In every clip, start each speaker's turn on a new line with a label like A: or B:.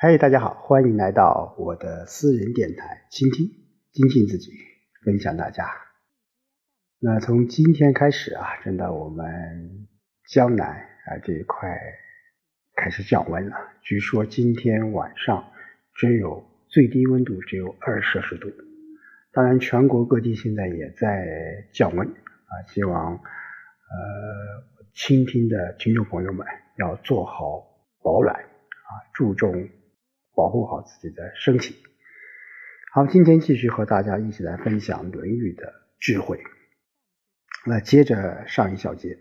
A: 嗨，大家好，欢迎来到我的私人电台，倾听、精进自己，分享大家。那从今天开始啊，真的我们江南啊这一块开始降温了。据说今天晚上只有最低温度只有二摄氏度。当然，全国各地现在也在降温啊。希望呃倾听的听众朋友们要做好保暖啊，注重。保护好自己的身体。好，今天继续和大家一起来分享《论语》的智慧。那接着上一小节，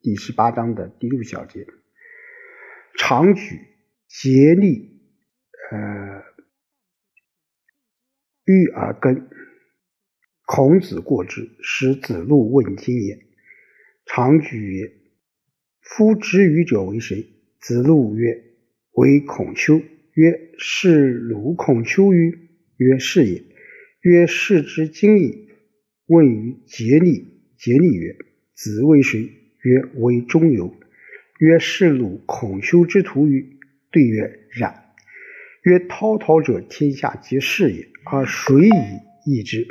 A: 第十八章的第六小节，常举竭力，呃，欲而根。孔子过之，使子路问津也。常举曰：“夫知语者为谁？”子路曰：“为孔丘。”曰：“是鲁孔丘于？”曰：“是也。”曰：“是之今矣。”问于竭力，竭力曰：“子为谁？”曰：“为中游。”曰：“是鲁孔丘之徒于？”对曰：“然。”曰：“滔滔者，天下皆是也，而谁以易之？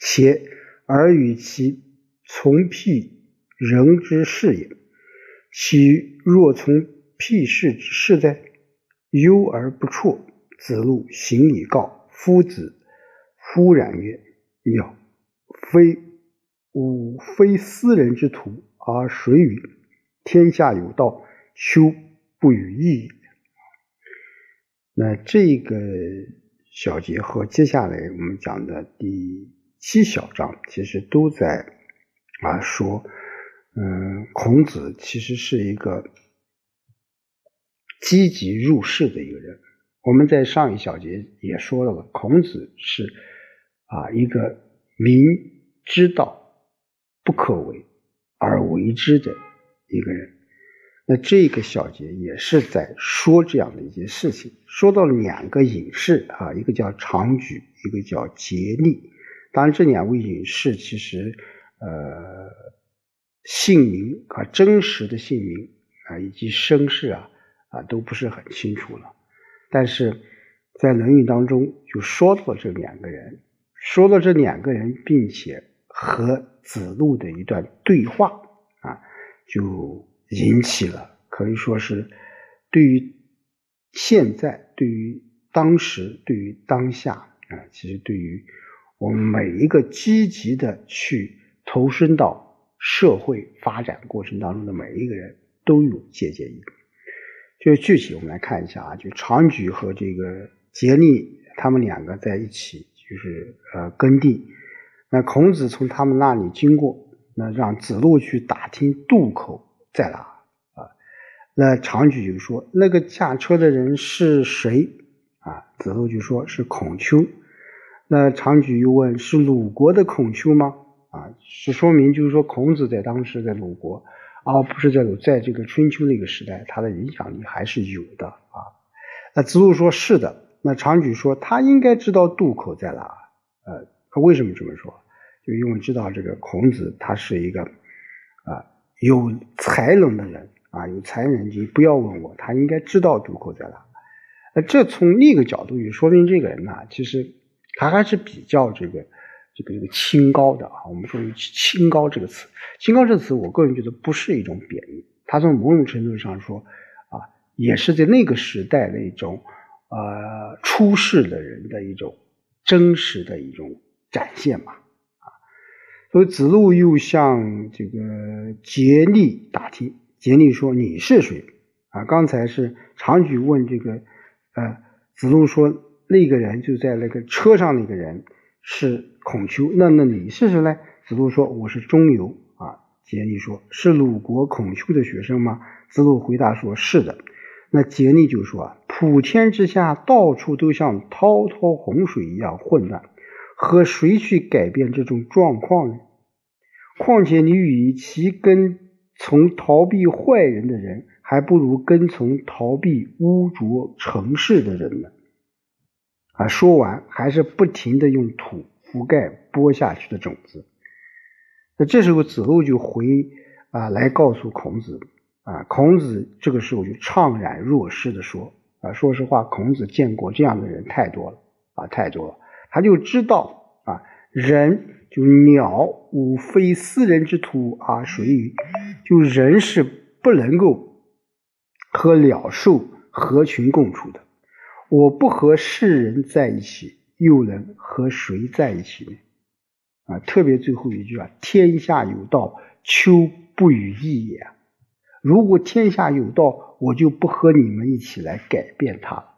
A: 且而与其从辟人之事也，其若从辟事之事哉？”忧而不辍。子路行以告夫子。夫然曰：“鸟非吾非斯人之徒，而谁与？天下有道，丘不与义也。”那这个小节和接下来我们讲的第七小章，其实都在啊说，嗯，孔子其实是一个。积极入世的一个人，我们在上一小节也说到了，孔子是啊一个明知道不可为而为之的一个人。那这个小节也是在说这样的一些事情，说到了两个隐士啊，一个叫常举，一个叫竭力。当然，这两位隐士其实呃姓名啊真实的姓名啊以及身世啊。啊，都不是很清楚了，但是在《论语》当中就说到这两个人，说到这两个人，并且和子路的一段对话啊，就引起了可以说是对于现在、对于当时、对于当下啊，其实对于我们每一个积极的去投身到社会发展过程当中的每一个人都有借鉴意义。就具体我们来看一下啊，就常举和这个竭力他们两个在一起，就是呃耕地。那孔子从他们那里经过，那让子路去打听渡口在哪啊。那常举就说那个驾车的人是谁啊？子路就说是孔丘。那常举又问是鲁国的孔丘吗？啊，是说明就是说孔子在当时在鲁国。而不是在在这个春秋那个时代，他的影响力还是有的啊。那子路说是的，那常举说他应该知道渡口在哪。呃，他为什么这么说？就因为知道这个孔子他是一个啊有才能的人啊，有才能，你不要问我，他应该知道渡口在哪。那这从另一个角度也说明这个人呢，其实他还是比较这个。这个这个清高的啊，我们说清高这个词，清高这个词，我个人觉得不是一种贬义，它从某种程度上说啊，也是在那个时代的一种呃出世的人的一种真实的一种展现嘛啊。所以子路又向这个竭力打听，竭力说你是谁啊？刚才是常举问这个呃子路说那个人就在那个车上那个人。是孔丘，那那你是谁呢？子路说我是中游啊。竭力说是鲁国孔丘的学生吗？子路回答说是的。那竭力就说啊，普天之下到处都像滔滔洪水一样混乱，和谁去改变这种状况呢？况且你与其跟从逃避坏人的人，还不如跟从逃避污浊城市的人呢。啊，说完还是不停的用土覆盖播下去的种子。那这时候子路就回啊来告诉孔子啊，孔子这个时候就怅然若失的说啊，说实话，孔子见过这样的人太多了啊，太多了，他就知道啊，人就鸟无非斯人之徒啊，属于就人是不能够和鸟兽合群共处的。我不和世人在一起，又能和谁在一起呢？啊，特别最后一句啊，天下有道，丘不与易也。如果天下有道，我就不和你们一起来改变它。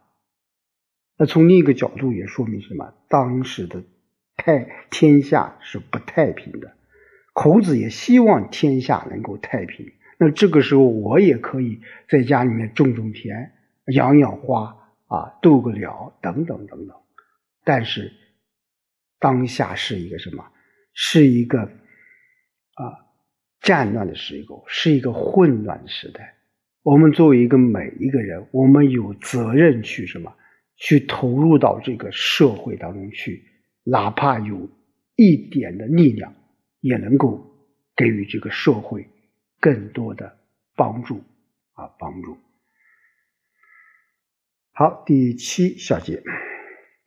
A: 那从另一个角度也说明什么？当时的太天下是不太平的。孔子也希望天下能够太平。那这个时候，我也可以在家里面种种田，养养花啊，度个了等等等等。但是当下是一个什么？是一个啊。战乱的时候是一个混乱的时代，我们作为一个每一个人，我们有责任去什么？去投入到这个社会当中去，哪怕有一点的力量，也能够给予这个社会更多的帮助啊，帮助。好，第七小节，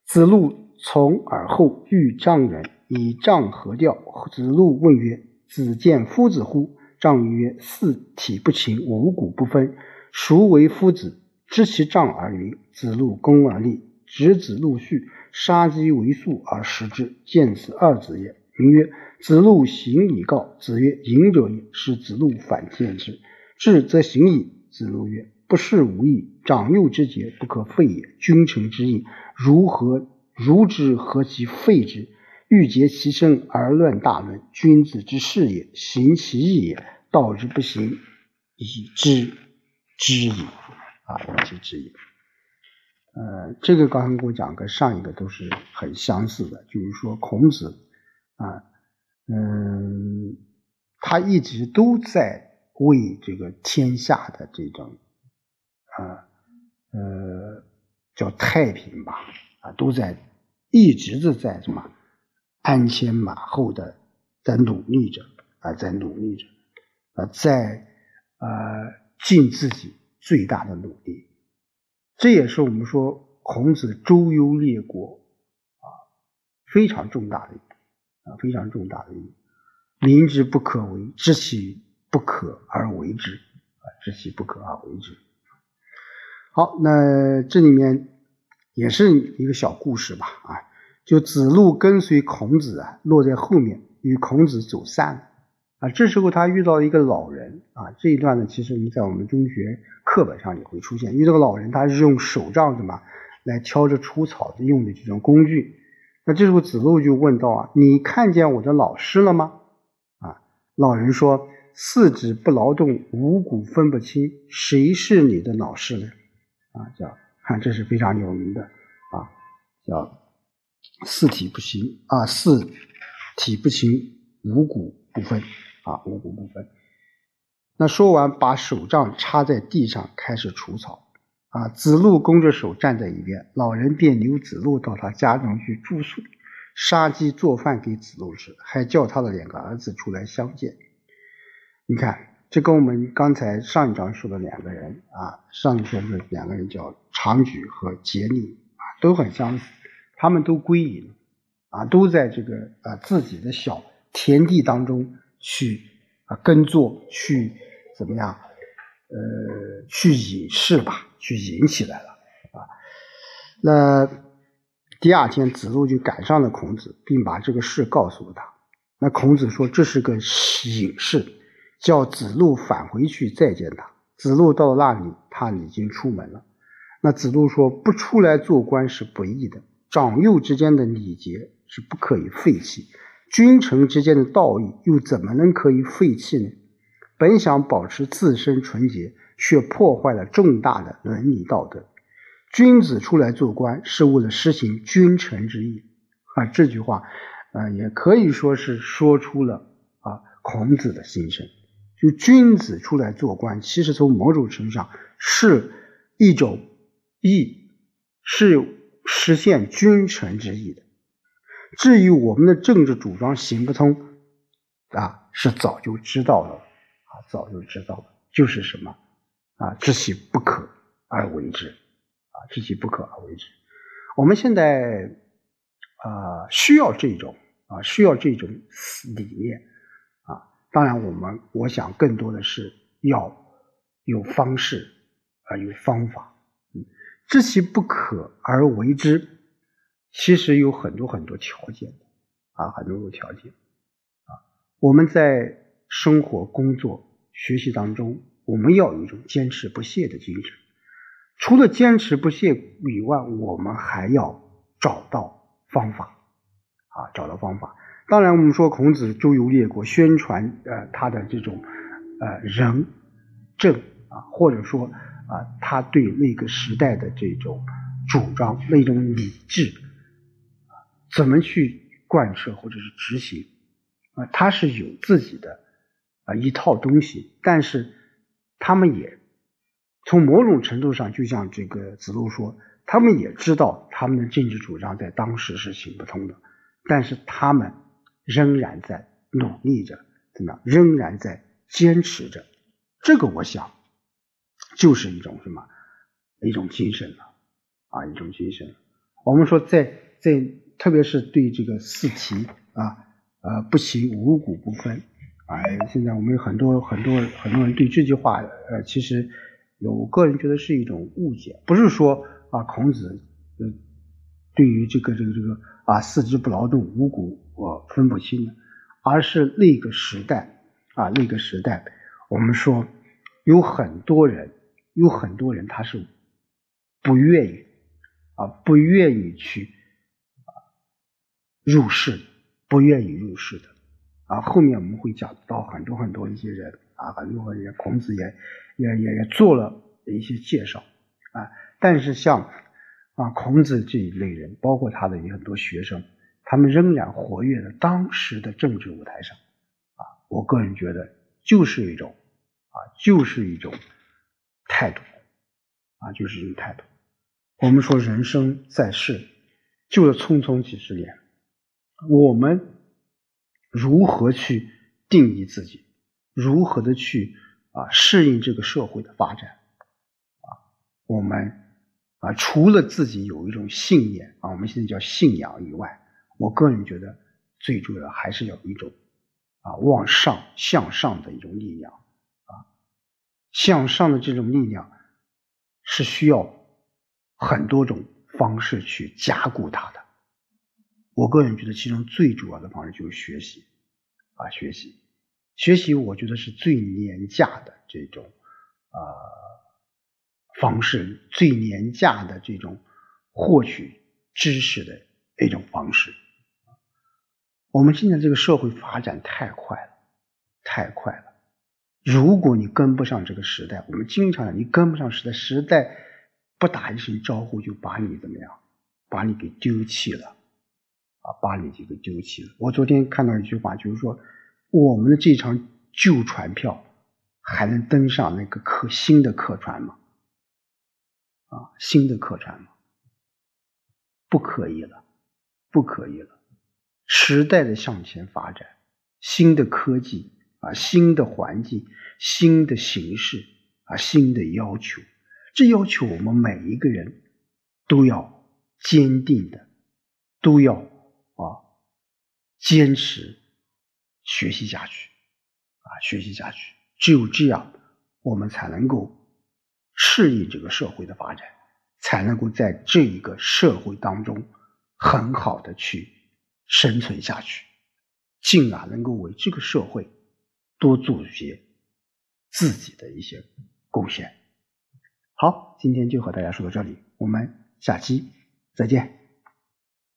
A: 子路从耳后遇丈人，以丈何调？子路问曰。子见夫子乎？丈曰：“四体不勤，五谷不分。孰为夫子？”知其丈而云。子路恭而立，执子路序，杀鸡为粟而食之。见此二子也。名曰：“子路行以告。”子曰：“隐者也。”是子路反见之。至则行矣。子路曰：“不是无益。长幼之节，不可废也。君臣之义，如何如之？何其废之？”欲竭其身而乱大论，君子之事也。行其义也，道之不行，以知之矣。啊，以知之矣。呃，这个刚才跟我讲，跟上一个都是很相似的，就是说孔子啊，嗯，他一直都在为这个天下的这种啊，呃，叫太平吧，啊，都在一直的在什么？鞍前马后的在努力着啊，在努力着啊，在呃尽自己最大的努力。这也是我们说孔子周游列国啊非常重大的啊非常重大的意义。明知不可为，知其不可而为之啊，知其不可而为之。好，那这里面也是一个小故事吧啊。就子路跟随孔子啊，落在后面，与孔子走散了啊。这时候他遇到一个老人啊。这一段呢，其实我们在我们中学课本上也会出现。遇到个老人，他是用手杖什么来挑着除草的用的这种工具。那这时候子路就问道啊：“你看见我的老师了吗？”啊，老人说：“四指不劳动，五谷分不清，谁是你的老师呢？”啊，叫看，这是非常有名的啊，叫。四体不行啊，四体不勤，五谷不分啊，五谷不分。那说完，把手杖插在地上，开始除草啊。子路弓着手站在一边，老人便留子路到他家中去住宿，杀鸡做饭给子路吃，还叫他的两个儿子出来相见。你看，这跟我们刚才上一章说的两个人啊，上一说的两个人叫长举和桀溺啊，都很相似。他们都归隐，啊，都在这个啊自己的小田地当中去啊耕作，去怎么样？呃，去隐士吧，去隐起来了啊。那第二天，子路就赶上了孔子，并把这个事告诉了他。那孔子说这是个隐士，叫子路返回去再见他。子路到了那里，他已经出门了。那子路说：“不出来做官是不义的。”长幼之间的礼节是不可以废弃，君臣之间的道义又怎么能可以废弃呢？本想保持自身纯洁，却破坏了重大的伦理道德。君子出来做官是为了实行君臣之义啊！这句话啊，也可以说是说出了啊孔子的心声。就君子出来做官，其实从某种程度上是一种义，是。实现君臣之义的。至于我们的政治主张行不通，啊，是早就知道了，啊，早就知道了。就是什么啊？知其不可而为之啊，知其不可而为之。我们现在啊需要这种啊需要这种理念。当然，我们我想更多的是要有方式啊，有方法。嗯，知其不可而为之，其实有很多很多条件的啊，很多个条件啊。我们在生活、工作、学习当中，我们要有一种坚持不懈的精神。除了坚持不懈以外，我们还要找到方法啊，找到方法。当然，我们说孔子周游列国，宣传呃他的这种呃仁政啊，或者说啊他对那个时代的这种主张、那种理智啊，怎么去贯彻或者是执行啊，他是有自己的啊一套东西，但是他们也。从某种程度上，就像这个子路说，他们也知道他们的政治主张在当时是行不通的，但是他们仍然在努力着，怎么样？仍然在坚持着。这个我想就是一种什么？一种精神了啊，一种精神。我们说，在在特别是对这个四题啊，呃，不行五谷不分啊，现在我们有很多很多很多人对这句话，呃，其实。有，个人觉得是一种误解，不是说啊，孔子呃对于这个这个这个啊四肢不劳动，五谷我分不清的，而是那个时代啊那个时代，我们说有很多人，有很多人他是不愿意啊不愿意去入世，不愿意入世的啊，后面我们会讲到很多很多一些人。啊，很多人孔子也也也也做了一些介绍啊，但是像啊孔子这一类人，包括他的很多学生，他们仍然活跃在当时的政治舞台上啊。我个人觉得，就是一种啊，就是一种态度啊，就是一种态度。我们说人生在世，就是匆匆几十年，我们如何去定义自己？如何的去啊适应这个社会的发展啊？我们啊除了自己有一种信念啊，我们现在叫信仰以外，我个人觉得最重要还是要有一种啊往上向上的一种力量啊，向上的这种力量是需要很多种方式去加固它的。我个人觉得其中最主要的方式就是学习啊，学习。学习，我觉得是最廉价的这种呃方式，最廉价的这种获取知识的一种方式。我们现在这个社会发展太快了，太快了。如果你跟不上这个时代，我们经常你跟不上时代，时代不打一声招呼就把你怎么样，把你给丢弃了啊，把你这个丢弃了。我昨天看到一句话，就是说。我们的这场旧船票还能登上那个客新的客船吗？啊，新的客船吗？不可以了，不可以了。时代的向前发展，新的科技啊，新的环境，新的形式啊，新的要求，这要求我们每一个人都要坚定的，都要啊坚持。学习下去，啊，学习下去，只有这样，我们才能够适应这个社会的发展，才能够在这一个社会当中很好的去生存下去，进而能够为这个社会多做一些自己的一些贡献。好，今天就和大家说到这里，我们下期再见。